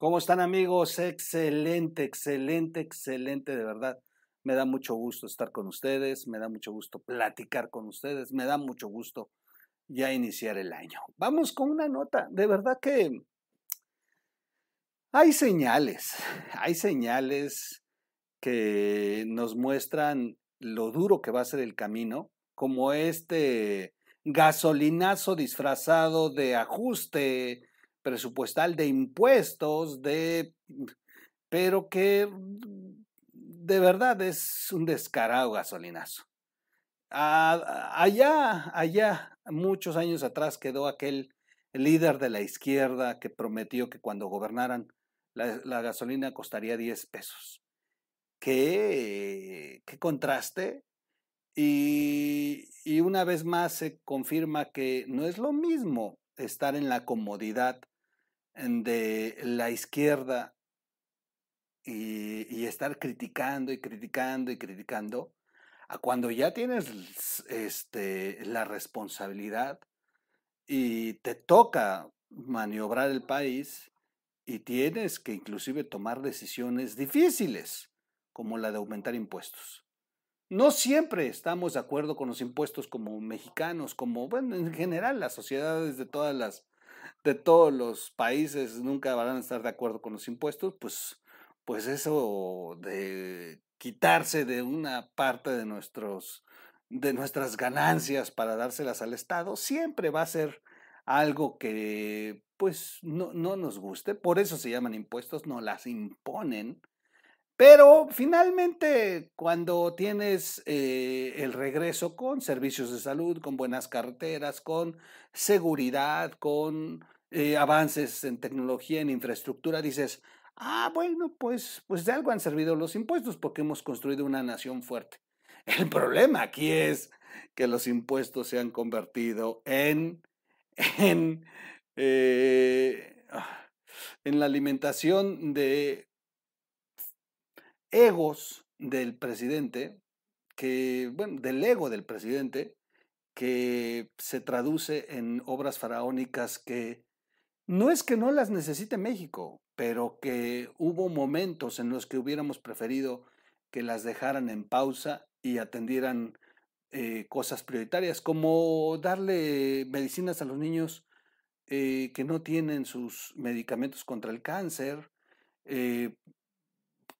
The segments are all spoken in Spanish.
¿Cómo están amigos? Excelente, excelente, excelente, de verdad. Me da mucho gusto estar con ustedes, me da mucho gusto platicar con ustedes, me da mucho gusto ya iniciar el año. Vamos con una nota, de verdad que hay señales, hay señales que nos muestran lo duro que va a ser el camino, como este gasolinazo disfrazado de ajuste presupuestal de impuestos, de pero que de verdad es un descarado gasolinazo. allá, allá, muchos años atrás quedó aquel líder de la izquierda que prometió que cuando gobernaran la, gasolina costaría 10 pesos. ¿Qué, qué contraste? Y, y una vez más se confirma que no es lo mismo estar en la comodidad de la izquierda y, estar criticando y criticando y criticando, a cuando ya tienes este, la responsabilidad y te toca maniobrar el país y tienes que inclusive tomar decisiones difíciles, como la de aumentar impuestos. No siempre estamos de acuerdo con los impuestos como mexicanos, como, bueno, en general las sociedades de todas las, de todos los países nunca van a estar de acuerdo con los impuestos, pues, pues eso de quitarse de una parte de nuestros, de nuestras ganancias para dárselas al Estado, siempre va a ser algo que, pues, no, no nos guste. Por eso se llaman impuestos, no las imponen pero finalmente, cuando tienes eh, el regreso con servicios de salud, con buenas carreteras, con seguridad, con eh, avances en tecnología, en infraestructura, dices, ah, bueno, pues, pues de algo han servido los impuestos porque hemos construido una nación fuerte. El problema aquí es que los impuestos se han convertido en, en, eh, ah, en la alimentación de egos del presidente, que, bueno, del ego del presidente, que se traduce en obras faraónicas que no es que no las necesite México, pero que hubo momentos en los que hubiéramos preferido que las dejaran en pausa y atendieran eh, cosas prioritarias, como darle medicinas a los niños eh, que no tienen sus medicamentos contra el cáncer, eh,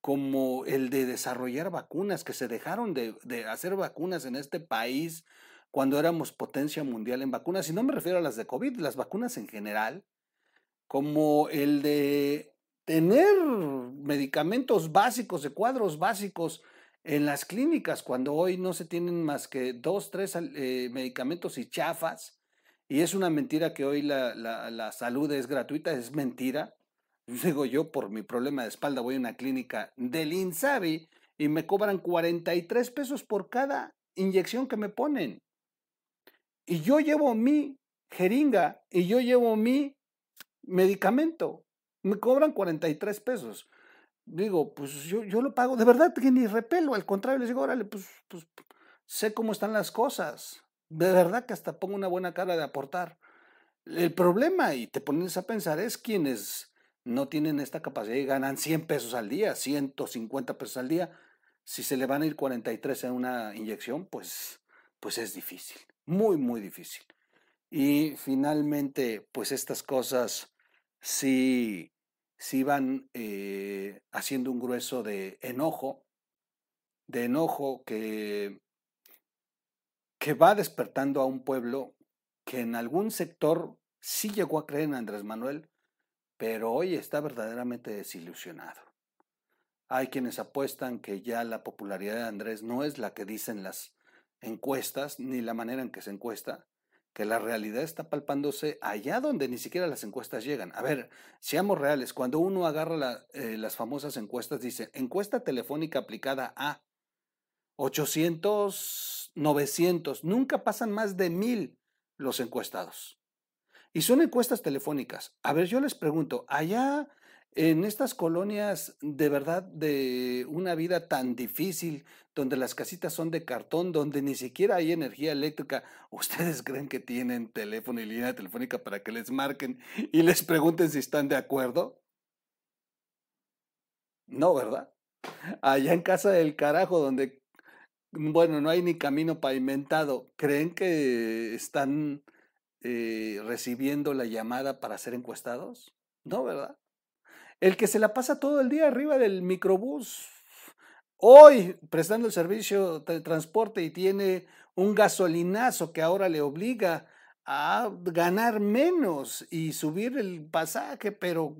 como el de desarrollar vacunas, que se dejaron de, hacer vacunas en este país cuando éramos potencia mundial en vacunas, y no me refiero a las de COVID, las vacunas en general, como el de tener medicamentos básicos, de cuadros básicos en las clínicas, cuando hoy no se tienen más que dos, tres eh, medicamentos y chafas, y es una mentira que hoy la, la salud es gratuita, es mentira. Digo yo, por mi problema de espalda, voy a una clínica del INSABI y me cobran 43 pesos por cada inyección que me ponen. Y yo llevo mi jeringa y yo llevo mi medicamento. Me cobran 43 pesos. Digo, pues yo, yo lo pago. De verdad que ni repelo. Al contrario, les digo, órale, pues, pues sé cómo están las cosas. De verdad que hasta pongo una buena cara de aportar. El problema, y te pones a pensar, es quienes no tienen esta capacidad y ganan 100 pesos al día, 150 pesos al día. Si se le van a ir 43 en una inyección, pues, pues es difícil, muy, muy difícil. Y finalmente, pues estas cosas sí, sí van eh, haciendo un grueso de enojo, de enojo que, que va despertando a un pueblo que en algún sector sí llegó a creer en Andrés Manuel, pero hoy está verdaderamente desilusionado. Hay quienes apuestan que ya la popularidad de Andrés no es la que dicen las encuestas, ni la manera en que se encuesta, que la realidad está palpándose allá donde ni siquiera las encuestas llegan. A ver, seamos reales, cuando uno agarra eh, las famosas encuestas, dice, encuesta telefónica aplicada a 800, 900, nunca pasan más de mil los encuestados. Y son encuestas telefónicas. A ver, yo les pregunto, allá en estas colonias de verdad de una vida tan difícil, donde las casitas son de cartón, donde ni siquiera hay energía eléctrica, ¿ustedes creen que tienen teléfono y línea telefónica para que les marquen y les pregunten si están de acuerdo? No, ¿verdad? Allá en casa del carajo, donde, bueno, no hay ni camino pavimentado, ¿creen que están eh, recibiendo la llamada para ser encuestados? No, ¿verdad? El que se la pasa todo el día arriba del microbús, hoy prestando el servicio de transporte y tiene un gasolinazo que ahora le obliga a ganar menos y subir el pasaje, pero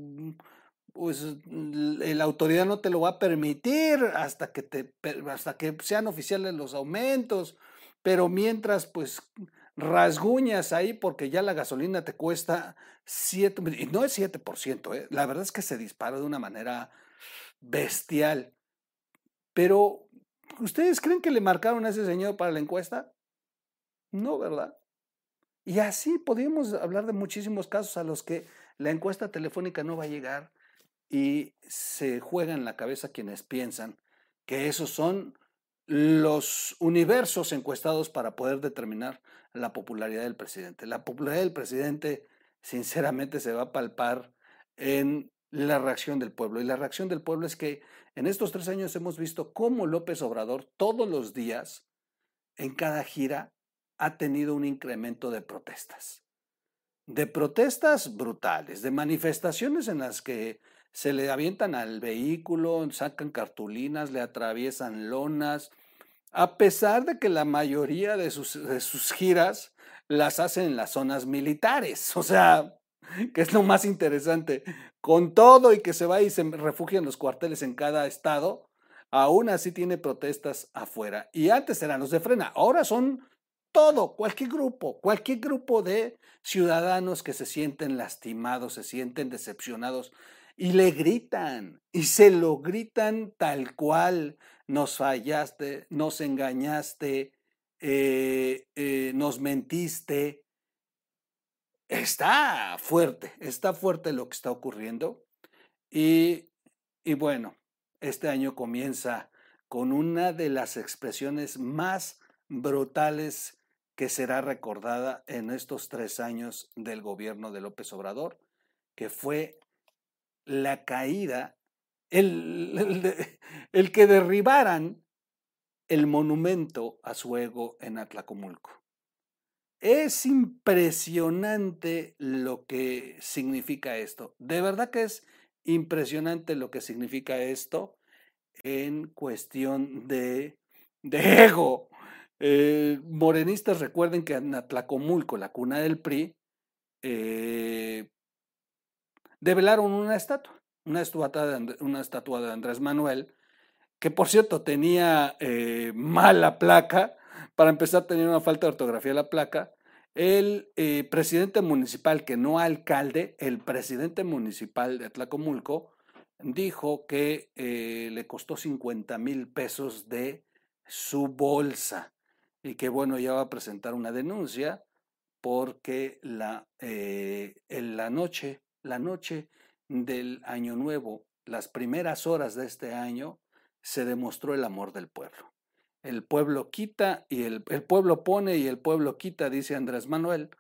pues la autoridad no te lo va a permitir hasta que te hasta que sean oficiales los aumentos, pero mientras pues rasguñas ahí porque ya la gasolina te cuesta 7, y no es 7%, ¿eh? la verdad es que se dispara de una manera bestial. Pero, ¿ustedes creen que le marcaron a ese señor para la encuesta? No, ¿verdad? Y así podríamos hablar de muchísimos casos a los que la encuesta telefónica no va a llegar y se juega en la cabeza quienes piensan que esos son los universos encuestados para poder determinar la popularidad del presidente. La popularidad del presidente, sinceramente, se va a palpar en la reacción del pueblo. Y la reacción del pueblo es que en estos tres años hemos visto cómo López Obrador todos los días, en cada gira, ha tenido un incremento de protestas. De protestas brutales, de manifestaciones en las que se le avientan al vehículo, sacan cartulinas, le atraviesan lonas, a pesar de que la mayoría de sus, sus giras las hacen en las zonas militares. O sea, que es lo más interesante. Con todo y que se va y se refugia en los cuarteles en cada estado, aún así tiene protestas afuera. Y antes eran los de frena, ahora son todo, cualquier grupo, cualquier grupo de ciudadanos que se sienten lastimados, se sienten decepcionados y le gritan y se lo gritan tal cual, nos fallaste, nos engañaste, eh, eh, nos mentiste. Está fuerte, está fuerte lo que está ocurriendo. Y, y bueno, este año comienza con una de las expresiones más brutales que será recordada en estos tres años del gobierno de López Obrador, que fue la caída, el, el, que derribaran el monumento a su ego en Atlacomulco. Es impresionante lo que significa esto. De verdad que es impresionante lo que significa esto en cuestión de, de ego. Eh, morenistas recuerden que en Atlacomulco, la cuna del PRI, eh, develaron una estatua, una estatua, de, una estatua de Andrés Manuel, que por cierto tenía eh, mala placa, para empezar tenía una falta de ortografía la placa, el eh, presidente municipal, que no alcalde, el presidente municipal de Atlacomulco, dijo que eh, le costó 50 mil pesos de su bolsa y que bueno, ya va a presentar una denuncia porque la, en la noche la noche del Año Nuevo, las primeras horas de este año, se demostró el amor del pueblo. El pueblo quita y el, pueblo pone y el pueblo quita, dice Andrés Manuel.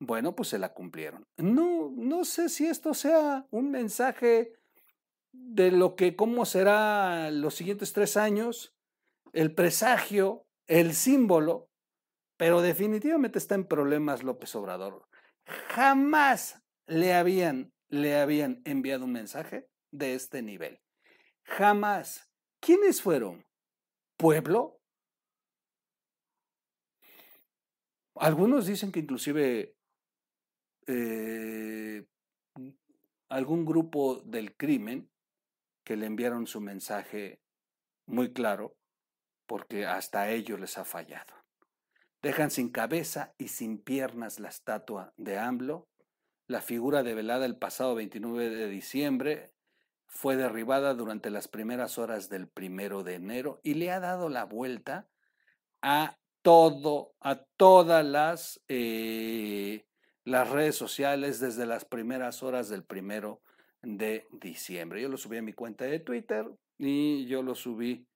Bueno, pues se la cumplieron. No, no sé si esto sea un mensaje de lo que, cómo será los siguientes tres años, el presagio, el símbolo, pero definitivamente está en problemas López Obrador. Jamás le habían, le habían enviado un mensaje de este nivel. Jamás. ¿Quiénes fueron? ¿Pueblo? Algunos dicen que inclusive eh, algún grupo del crimen que le enviaron su mensaje muy claro, porque hasta ellos les ha fallado. Dejan sin cabeza y sin piernas la estatua de AMLO la figura develada el pasado 29 de diciembre fue derribada durante las primeras horas del primero de enero y le ha dado la vuelta a todo, a todas las, eh, las redes sociales desde las primeras horas del primero de diciembre. Yo lo subí a mi cuenta de Twitter y yo lo subí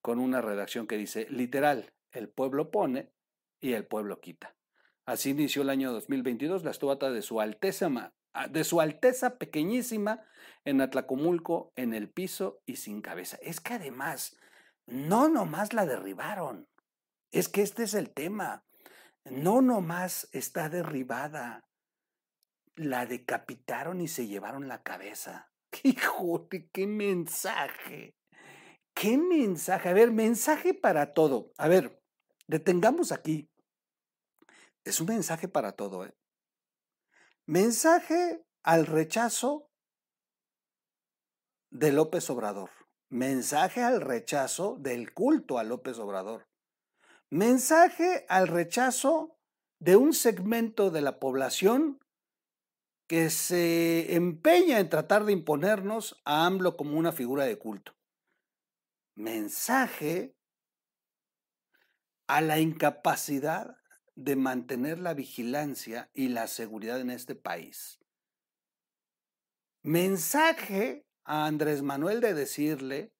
con una redacción que dice, literal, el pueblo pone y el pueblo quita. Así inició el año 2022 la estubata de su Alteza, de su Alteza pequeñísima en Atlacomulco, en el piso y sin cabeza. Es que además, no nomás la derribaron, es que este es el tema. No nomás está derribada, la decapitaron y se llevaron la cabeza. ¡Hijo qué mensaje! ¿Qué mensaje? A ver, mensaje para todo. A ver, detengamos aquí. Es un mensaje para todo, ¿eh? Mensaje al rechazo de López Obrador. Mensaje al rechazo del culto a López Obrador. Mensaje al rechazo de un segmento de la población que se empeña en tratar de imponernos a AMLO como una figura de culto. Mensaje a la incapacidad de mantener la vigilancia y la seguridad en este país. Mensaje a Andrés Manuel de decirle,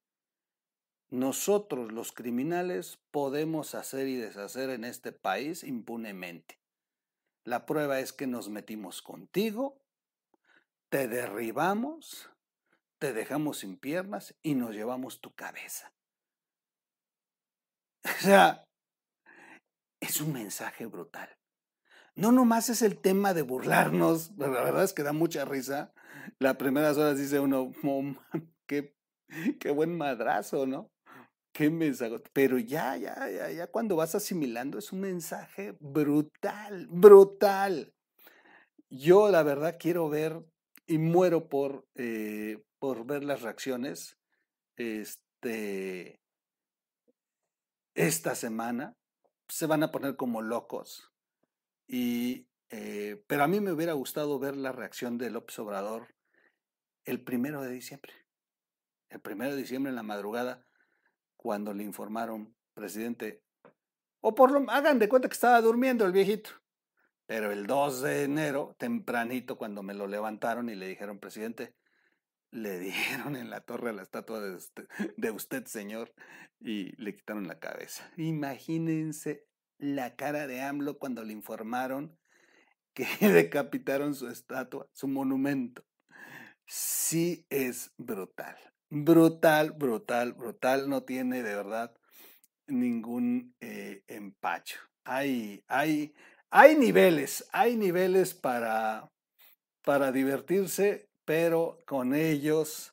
nosotros los criminales podemos hacer y deshacer en este país impunemente. La prueba es que nos metimos contigo, te derribamos, te dejamos sin piernas y nos llevamos tu cabeza. O sea, es un mensaje brutal. No nomás es el tema de burlarnos, la verdad es que da mucha risa. Las primeras horas dice uno, qué, qué buen madrazo, ¿no? Qué mensaje. Pero ya, ya, ya, ya cuando vas asimilando es un mensaje brutal, brutal. Yo la verdad quiero ver y muero por, eh, por ver las reacciones este, esta semana se van a poner como locos. Y, eh, pero a mí me hubiera gustado ver la reacción de López Obrador el primero de diciembre. El primero de diciembre en la madrugada, cuando le informaron, presidente, o por lo hagan de cuenta que estaba durmiendo el viejito. Pero el 2 de enero, tempranito, cuando me lo levantaron y le dijeron, presidente, le dieron en la torre a la estatua de usted, señor, y le quitaron la cabeza. Imagínense la cara de AMLO cuando le informaron que decapitaron su estatua, su monumento. Sí es brutal. Brutal, brutal, brutal. No tiene de verdad ningún eh, empacho. Hay, hay, hay niveles, hay niveles para, para divertirse pero con ellos,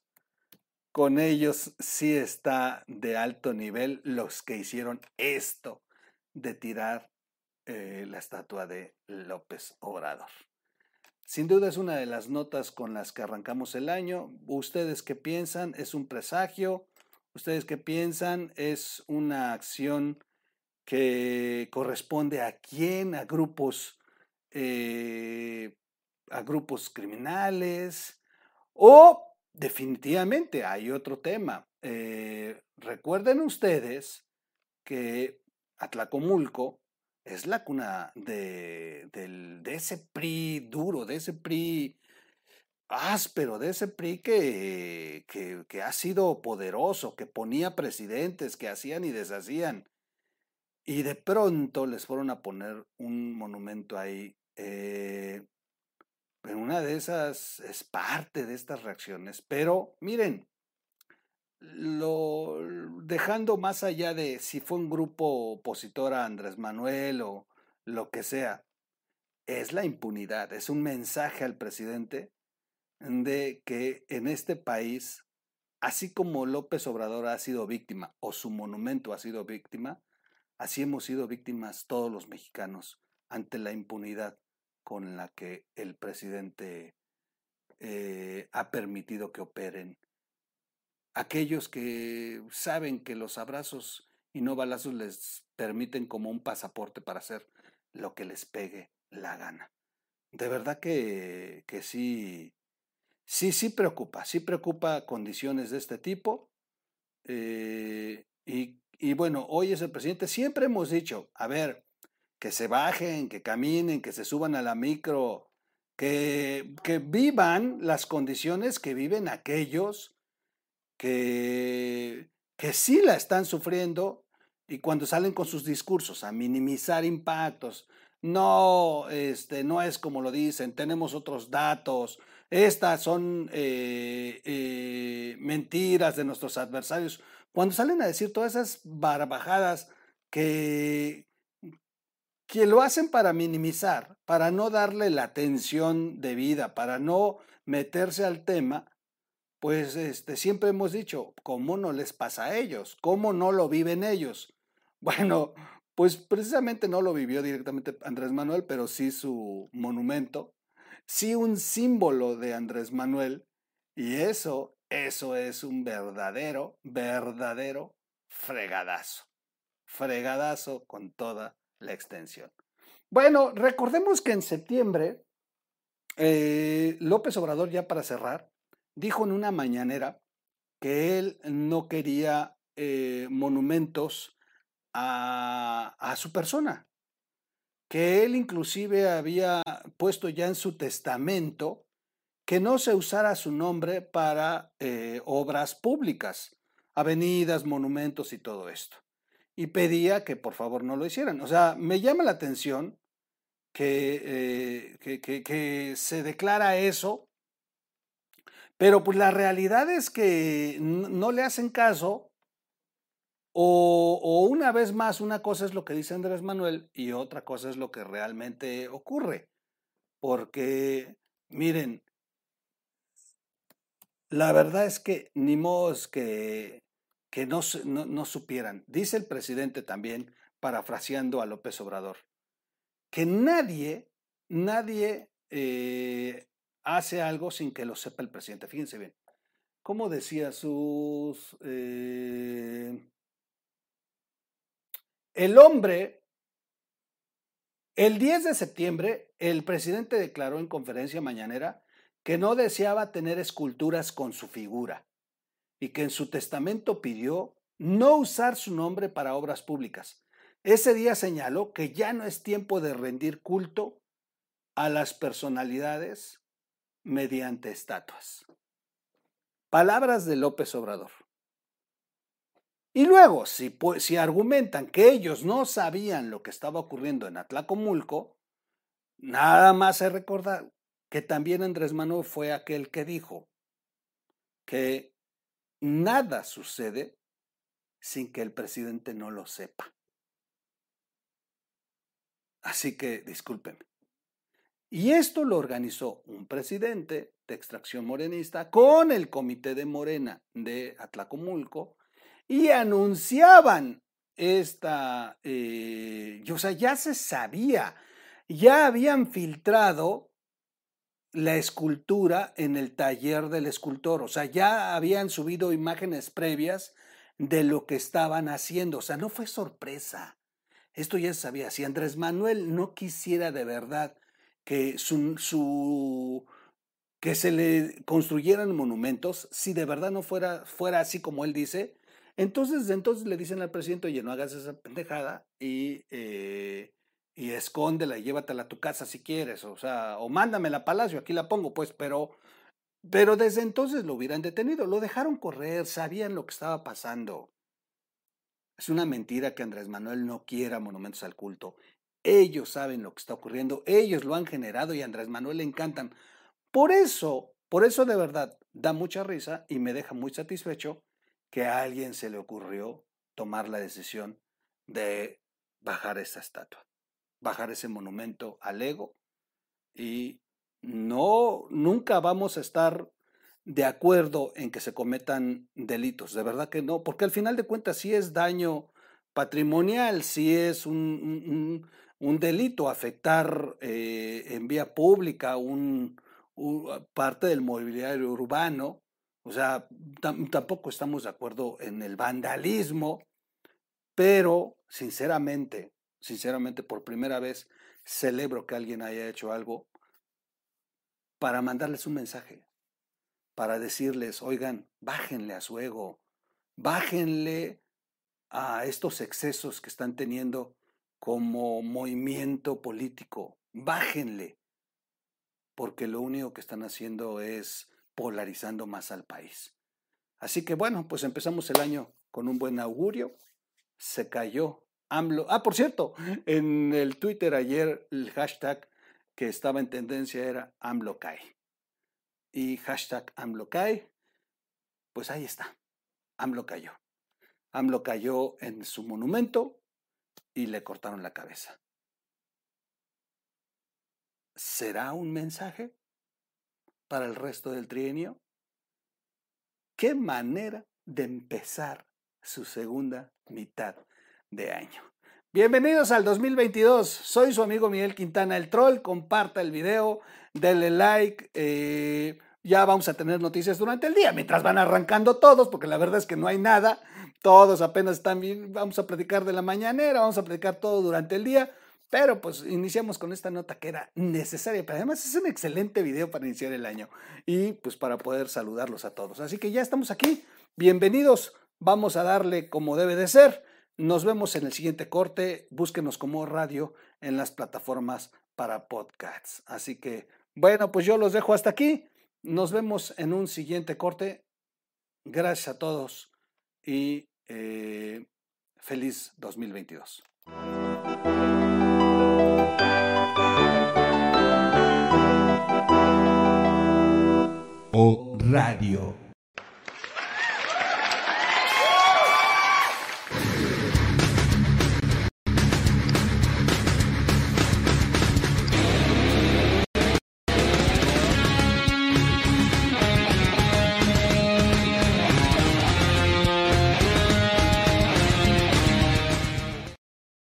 con ellos sí está de alto nivel los que hicieron esto de tirar eh, la estatua de López Obrador. Sin duda es una de las notas con las que arrancamos el año. ¿Ustedes qué piensan? ¿Es un presagio? ¿Ustedes qué piensan? ¿Es una acción que corresponde a quién? ¿A grupos, eh, a grupos criminales? O definitivamente hay otro tema. Eh, recuerden ustedes que Atlacomulco es la cuna de, ese PRI duro, de ese PRI áspero, de ese PRI que, que, ha sido poderoso, que ponía presidentes, que hacían y deshacían. Y de pronto les fueron a poner un monumento ahí. Eh, pero una de esas es parte de estas reacciones. Pero miren, lo, dejando más allá de si fue un grupo opositor a Andrés Manuel o lo que sea, es la impunidad, es un mensaje al presidente de que en este país, así como López Obrador ha sido víctima o su monumento ha sido víctima, así hemos sido víctimas todos los mexicanos ante la impunidad con la que el presidente eh, ha permitido que operen. Aquellos que saben que los abrazos y no balazos les permiten como un pasaporte para hacer lo que les pegue la gana. De verdad que, que sí, sí, sí preocupa, sí preocupa condiciones de este tipo. Eh, y, y bueno, hoy es el presidente, siempre hemos dicho, a ver, que se bajen, que caminen, que se suban a la micro que, que vivan las condiciones que viven aquellos que, que sí la están sufriendo y cuando salen con sus discursos a minimizar impactos, no, este, no es como lo dicen, tenemos otros datos, estas son eh, eh, mentiras de nuestros adversarios. Cuando salen a decir todas esas barbajadas que, que lo hacen para minimizar, para no darle la atención debida, para no meterse al tema, pues este, siempre hemos dicho, ¿cómo no les pasa a ellos? ¿Cómo no lo viven ellos? Bueno, pues precisamente no lo vivió directamente Andrés Manuel, pero sí su monumento, sí un símbolo de Andrés Manuel, y eso, eso es un verdadero, verdadero fregadazo. Fregadazo con toda la extensión. Bueno, recordemos que en septiembre, eh, López Obrador, ya para cerrar, dijo en una mañanera que él no quería eh, monumentos a, a, su persona, que él inclusive había puesto ya en su testamento que no se usara su nombre para eh, obras públicas, avenidas, monumentos y todo esto y pedía que por favor no lo hicieran. O sea, me llama la atención que, eh, que, se declara eso, pero pues la realidad es que no le hacen caso o, o, una vez más, una cosa es lo que dice Andrés Manuel y otra cosa es lo que realmente ocurre. Porque, miren, la verdad es que ni modo que que no, no, supieran. Dice el presidente también, parafraseando a López Obrador, que nadie, nadie eh, hace algo sin que lo sepa el presidente. Fíjense bien. ¿Cómo decía sus... Eh, el hombre, el 10 de septiembre, el presidente declaró en conferencia mañanera que no deseaba tener esculturas con su figura y que en su testamento pidió no usar su nombre para obras públicas. Ese día señaló que ya no es tiempo de rendir culto a las personalidades mediante estatuas. Palabras de López Obrador. Y luego, si, si, argumentan que ellos no sabían lo que estaba ocurriendo en Atlacomulco, nada más hay recordar que también Andrés Manuel fue aquel que dijo que Nada sucede sin que el presidente no lo sepa. Así que discúlpenme. Y esto lo organizó un presidente de extracción morenista con el comité de Morena de Atlacomulco y anunciaban esta, eh, o sea, ya se sabía, ya habían filtrado la escultura en el taller del escultor. O sea, ya habían subido imágenes previas de lo que estaban haciendo. O sea, no fue sorpresa. Esto ya se sabía. Si Andrés Manuel no quisiera de verdad que su, su que se le construyeran monumentos, si de verdad no fuera, fuera así como él dice, entonces, entonces le dicen al presidente, oye, no hagas esa pendejada y eh, y escóndela y llévatela a tu casa si quieres, o sea, o mándamela a Palacio, aquí la pongo, pues, pero, pero desde entonces lo hubieran detenido, lo dejaron correr, sabían lo que estaba pasando. Es una mentira que Andrés Manuel no quiera monumentos al culto. Ellos saben lo que está ocurriendo, ellos lo han generado y a Andrés Manuel le encantan. Por eso, por eso de verdad da mucha risa y me deja muy satisfecho que a alguien se le ocurrió tomar la decisión de bajar esa estatua bajar ese monumento al ego y no, nunca vamos a estar de acuerdo en que se cometan delitos, de verdad que no, porque al final de cuentas sí es daño patrimonial, sí es un, un, delito afectar eh, en vía pública un, parte del mobiliario urbano, o sea, tampoco estamos de acuerdo en el vandalismo, pero sinceramente, sinceramente, por primera vez celebro que alguien haya hecho algo para mandarles un mensaje, para decirles, oigan, bájenle a su ego, bájenle a estos excesos que están teniendo como movimiento político, bájenle, porque lo único que están haciendo es polarizando más al país. Así que bueno, pues empezamos el año con un buen augurio. Se cayó Ah, por cierto, en el Twitter ayer el hashtag que estaba en tendencia era AMLO cae. Y hashtag AMLO cae, pues ahí está. AMLO cayó. AMLO cayó en su monumento y le cortaron la cabeza. ¿Será un mensaje para el resto del trienio? qué manera de empezar su segunda mitad de año. Bienvenidos al 2022. Soy su amigo Miguel Quintana, el troll. Comparta el video, denle like. Eh, ya vamos a tener noticias durante el día, mientras van arrancando todos, porque la verdad es que no hay nada. Todos apenas están bien. Vamos a platicar de la mañanera, vamos a platicar todo durante el día. Pero pues iniciamos con esta nota que era necesaria, pero además es un excelente video para iniciar el año y pues para poder saludarlos a todos. Así que ya estamos aquí, bienvenidos, vamos a darle como debe de ser. Nos vemos en el siguiente corte, búsquenos como radio en las plataformas para podcasts. Así que bueno, pues yo los dejo hasta aquí, nos vemos en un siguiente corte. Gracias a todos y eh, feliz 2022. O Radio.